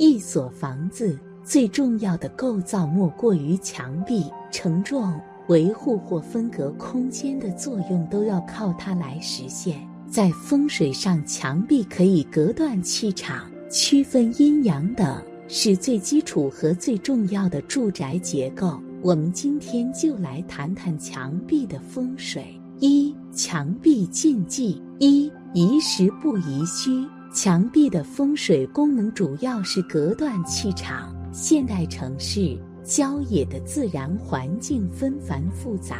一所房子最重要的构造莫过于墙壁，承重、维护或分隔空间的作用都要靠它来实现。在风水上，墙壁可以隔断气场、区分阴阳等，是最基础和最重要的住宅结构。我们今天就来谈谈墙壁的风水。一、墙壁禁忌：一、宜实不宜虚。墙壁的风水功能主要是隔断气场。现代城市郊野的自然环境纷繁复杂，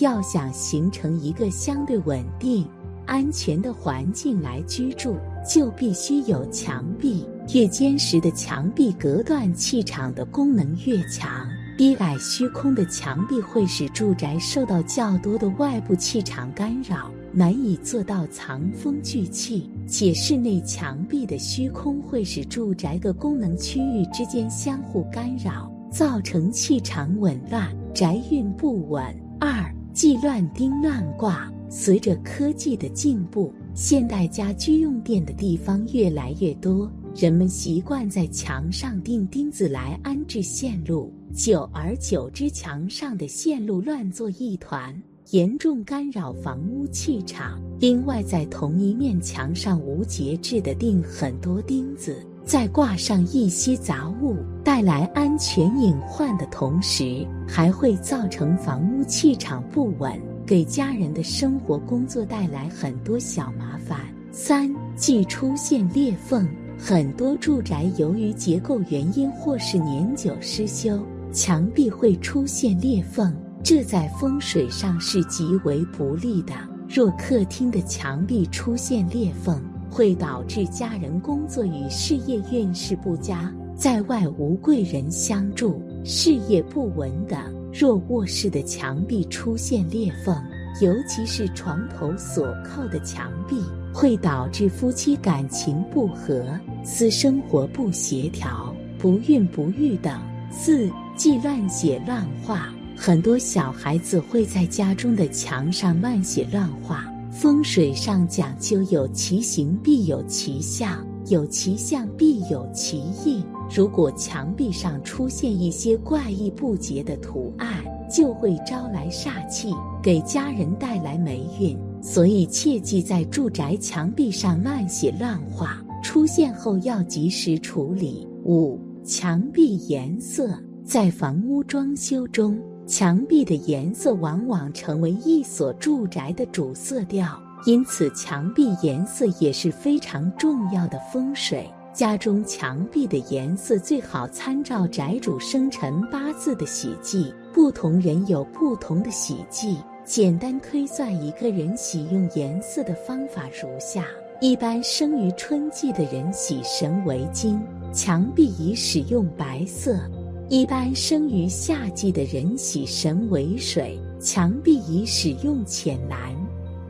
要想形成一个相对稳定、安全的环境来居住，就必须有墙壁。越坚实的墙壁，隔断气场的功能越强。低矮虚空的墙壁会使住宅受到较多的外部气场干扰。难以做到藏风聚气，且室内墙壁的虚空会使住宅各功能区域之间相互干扰，造成气场紊乱、宅运不稳。二、忌乱钉乱挂。随着科技的进步，现代家居用电的地方越来越多，人们习惯在墙上钉钉子来安置线路，久而久之，墙上的线路乱作一团。严重干扰房屋气场。另外，在同一面墙上无节制地钉很多钉子，再挂上一些杂物，带来安全隐患的同时，还会造成房屋气场不稳，给家人的生活工作带来很多小麻烦。三，忌出现裂缝。很多住宅由于结构原因或是年久失修，墙壁会出现裂缝。这在风水上是极为不利的。若客厅的墙壁出现裂缝，会导致家人工作与事业运势不佳，在外无贵人相助，事业不稳等。若卧室的墙壁出现裂缝，尤其是床头所靠的墙壁，会导致夫妻感情不和、私生活不协调、不孕不育等。四忌乱写乱画。很多小孩子会在家中的墙上乱写乱画。风水上讲究有其形必有其象，有其象必有其意。如果墙壁上出现一些怪异不洁的图案，就会招来煞气，给家人带来霉运。所以切记在住宅墙壁上乱写乱画，出现后要及时处理。五、墙壁颜色在房屋装修中。墙壁的颜色往往成为一所住宅的主色调，因此墙壁颜色也是非常重要的风水。家中墙壁的颜色最好参照宅主生辰八字的喜忌，不同人有不同的喜忌。简单推算一个人喜用颜色的方法如下：一般生于春季的人喜神为金，墙壁宜使用白色。一般生于夏季的人喜神为水，墙壁宜使用浅蓝；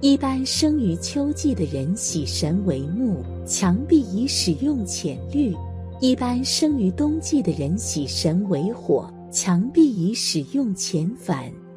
一般生于秋季的人喜神为木，墙壁宜使用浅绿；一般生于冬季的人喜神为火，墙壁宜使用浅粉。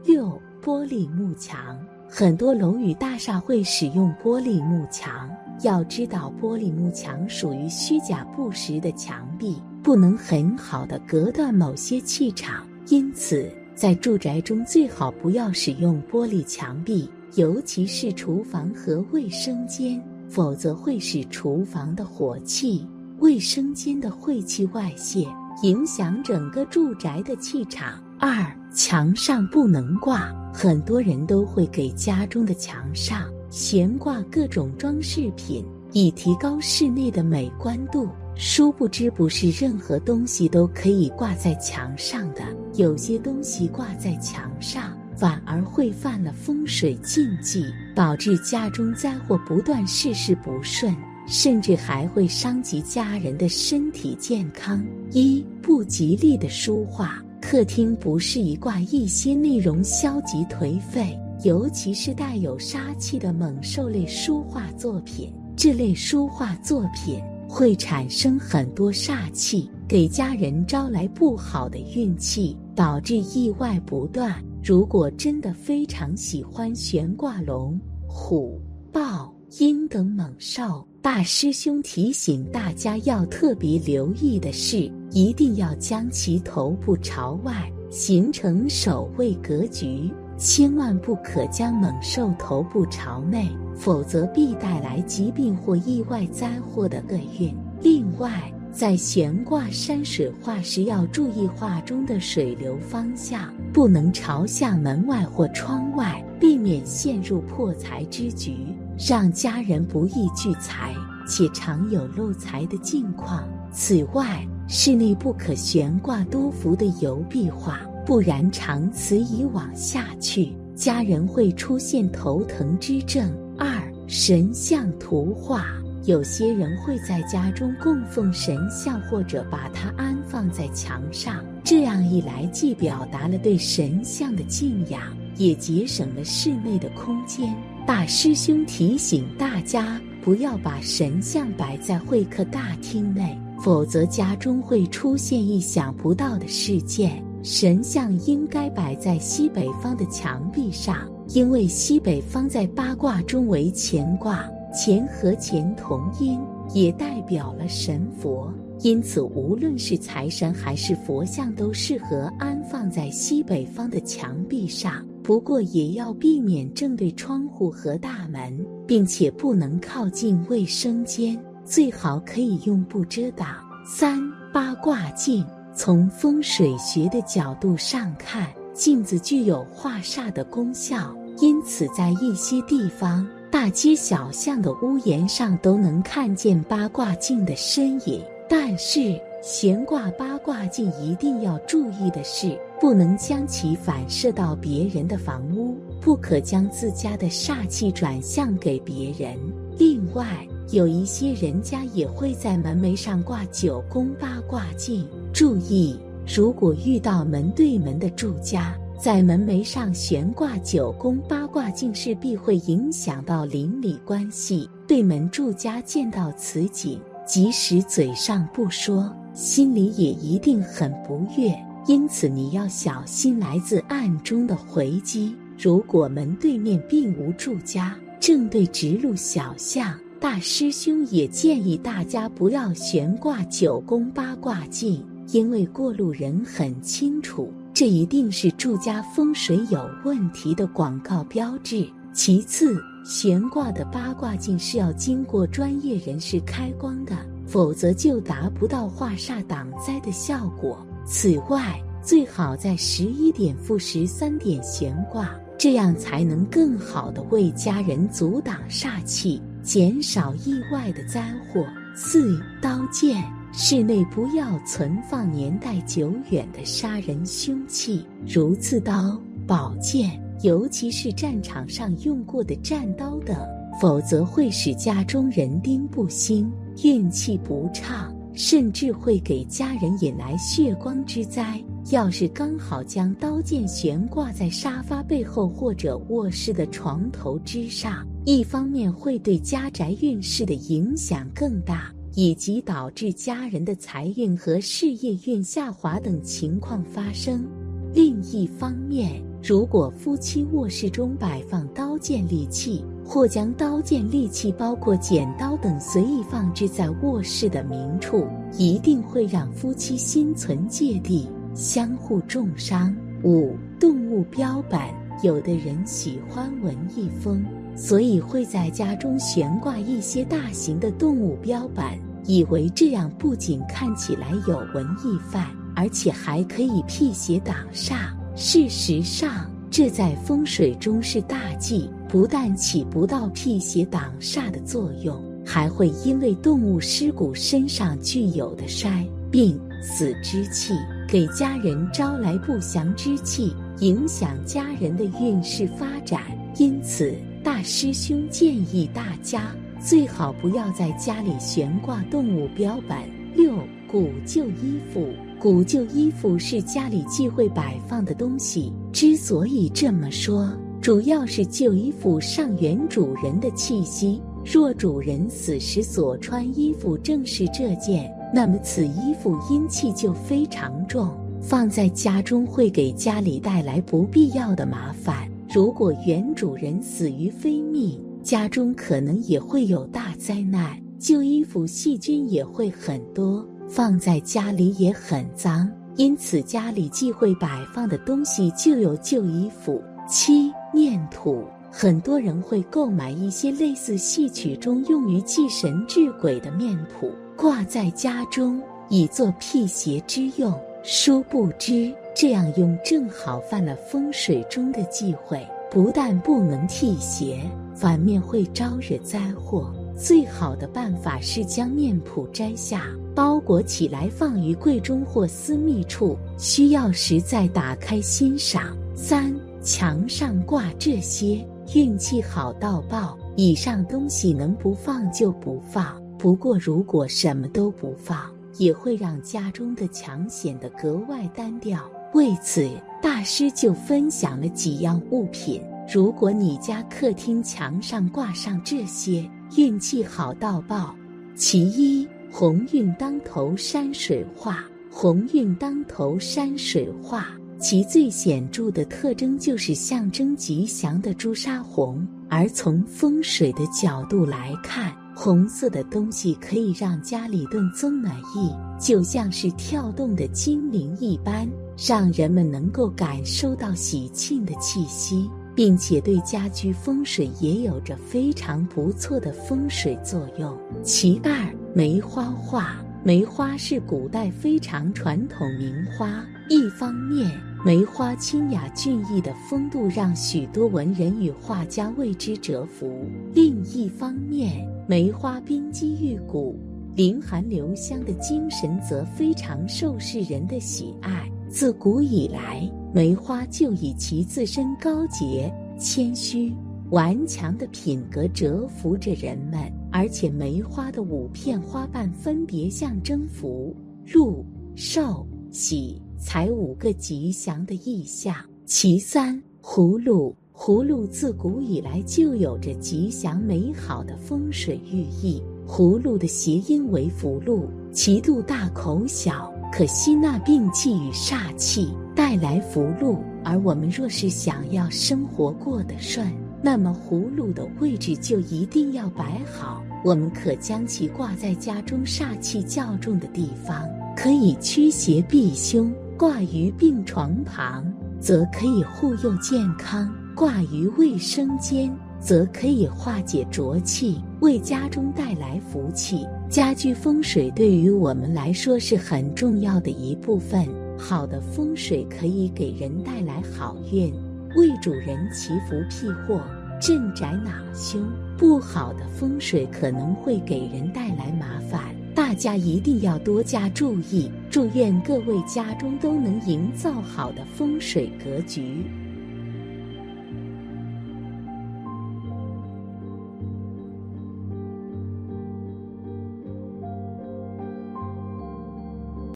六、玻璃幕墙，很多楼宇大厦会使用玻璃幕墙。要知道，玻璃幕墙属于虚假不实的墙壁。不能很好的隔断某些气场，因此在住宅中最好不要使用玻璃墙壁，尤其是厨房和卫生间，否则会使厨房的火气、卫生间的晦气外泄，影响整个住宅的气场。二，墙上不能挂，很多人都会给家中的墙上悬挂各种装饰品，以提高室内的美观度。殊不知，不是任何东西都可以挂在墙上的。有些东西挂在墙上，反而会犯了风水禁忌，导致家中灾祸不断，事事不顺，甚至还会伤及家人的身体健康。一不吉利的书画，客厅不适宜挂一些内容消极颓废，尤其是带有杀气的猛兽类书画作品。这类书画作品。会产生很多煞气，给家人招来不好的运气，导致意外不断。如果真的非常喜欢悬挂龙、虎、豹、鹰等猛兽。大师兄提醒大家要特别留意的是，一定要将其头部朝外，形成守卫格局，千万不可将猛兽头部朝内，否则必带来疾病或意外灾祸的厄运。另外，在悬挂山水画时，要注意画中的水流方向不能朝向门外或窗外，避免陷入破财之局。让家人不易聚财，且常有漏财的境况。此外，室内不可悬挂多幅的油壁画，不然长此以往下去，家人会出现头疼之症。二、神像图画，有些人会在家中供奉神像，或者把它安放在墙上。这样一来，既表达了对神像的敬仰，也节省了室内的空间。大师兄提醒大家，不要把神像摆在会客大厅内，否则家中会出现意想不到的事件。神像应该摆在西北方的墙壁上，因为西北方在八卦中为乾卦，乾和乾同音，也代表了神佛。因此，无论是财神还是佛像，都适合安放在西北方的墙壁上。不过也要避免正对窗户和大门，并且不能靠近卫生间，最好可以用布遮挡。三八卦镜，从风水学的角度上看，镜子具有化煞的功效，因此在一些地方，大街小巷的屋檐上都能看见八卦镜的身影。但是，悬挂八卦镜一定要注意的是。不能将其反射到别人的房屋，不可将自家的煞气转向给别人。另外，有一些人家也会在门楣上挂九宫八卦镜。注意，如果遇到门对门的住家，在门楣上悬挂九宫八卦镜，势必会影响到邻里关系。对门住家见到此景，即使嘴上不说，心里也一定很不悦。因此，你要小心来自暗中的回击。如果门对面并无住家，正对直路小巷，大师兄也建议大家不要悬挂九宫八卦镜，因为过路人很清楚，这一定是住家风水有问题的广告标志。其次，悬挂的八卦镜是要经过专业人士开光的，否则就达不到化煞挡灾的效果。此外，最好在十一点负十三点悬挂，这样才能更好的为家人阻挡煞气，减少意外的灾祸。四刀剑，室内不要存放年代久远的杀人凶器，如刺刀、宝剑，尤其是战场上用过的战刀等，否则会使家中人丁不兴，运气不畅。甚至会给家人引来血光之灾。要是刚好将刀剑悬挂在沙发背后或者卧室的床头之上，一方面会对家宅运势的影响更大，以及导致家人的财运和事业运下滑等情况发生。另一方面，如果夫妻卧室中摆放刀剑利器，或将刀剑利器，包括剪刀等随意放置在卧室的明处，一定会让夫妻心存芥蒂，相互重伤。五、动物标本，有的人喜欢文艺风，所以会在家中悬挂一些大型的动物标本，以为这样不仅看起来有文艺范，而且还可以辟邪挡煞。事实上，这在风水中是大忌，不但起不到辟邪挡煞的作用，还会因为动物尸骨身上具有的衰、病、死之气，给家人招来不祥之气，影响家人的运势发展。因此，大师兄建议大家最好不要在家里悬挂动物标本。六、古旧衣服。古旧衣服是家里忌讳摆放的东西。之所以这么说，主要是旧衣服上原主人的气息。若主人死时所穿衣服正是这件，那么此衣服阴气就非常重，放在家中会给家里带来不必要的麻烦。如果原主人死于非命，家中可能也会有大灾难。旧衣服细菌也会很多，放在家里也很脏，因此家里忌讳摆放的东西就有旧衣服。七念土，很多人会购买一些类似戏曲中用于祭神治鬼的面谱，挂在家中以作辟邪之用。殊不知，这样用正好犯了风水中的忌讳，不但不能辟邪，反面会招惹灾祸。最好的办法是将面谱摘下，包裹起来放于柜中或私密处，需要时再打开欣赏。三墙上挂这些，运气好到爆。以上东西能不放就不放，不过如果什么都不放，也会让家中的墙显得格外单调。为此，大师就分享了几样物品。如果你家客厅墙上挂上这些，运气好到爆！其一，鸿运当头山水画。鸿运当头山水画，其最显著的特征就是象征吉祥的朱砂红。而从风水的角度来看，红色的东西可以让家里更增暖意，就像是跳动的精灵一般，让人们能够感受到喜庆的气息。并且对家居风水也有着非常不错的风水作用。其二，梅花画。梅花是古代非常传统名花。一方面，梅花清雅俊逸的风度让许多文人与画家为之折服；另一方面，梅花冰肌玉骨、凌寒留香的精神则非常受世人的喜爱。自古以来，梅花就以其自身高洁、谦虚、顽强的品格折服着人们。而且，梅花的五片花瓣分别象征福、禄、寿、喜、才五个吉祥的意象。其三，葫芦。葫芦自古以来就有着吉祥美好的风水寓意。葫芦的谐音为福禄，其肚大口小。可吸纳病气与煞气，带来福禄。而我们若是想要生活过得顺，那么葫芦的位置就一定要摆好。我们可将其挂在家中煞气较重的地方，可以驱邪避凶；挂于病床旁，则可以护佑健康；挂于卫生间。则可以化解浊气，为家中带来福气。家居风水对于我们来说是很重要的一部分。好的风水可以给人带来好运，为主人祈福辟祸、镇宅纳凶；不好的风水可能会给人带来麻烦。大家一定要多加注意。祝愿各位家中都能营造好的风水格局。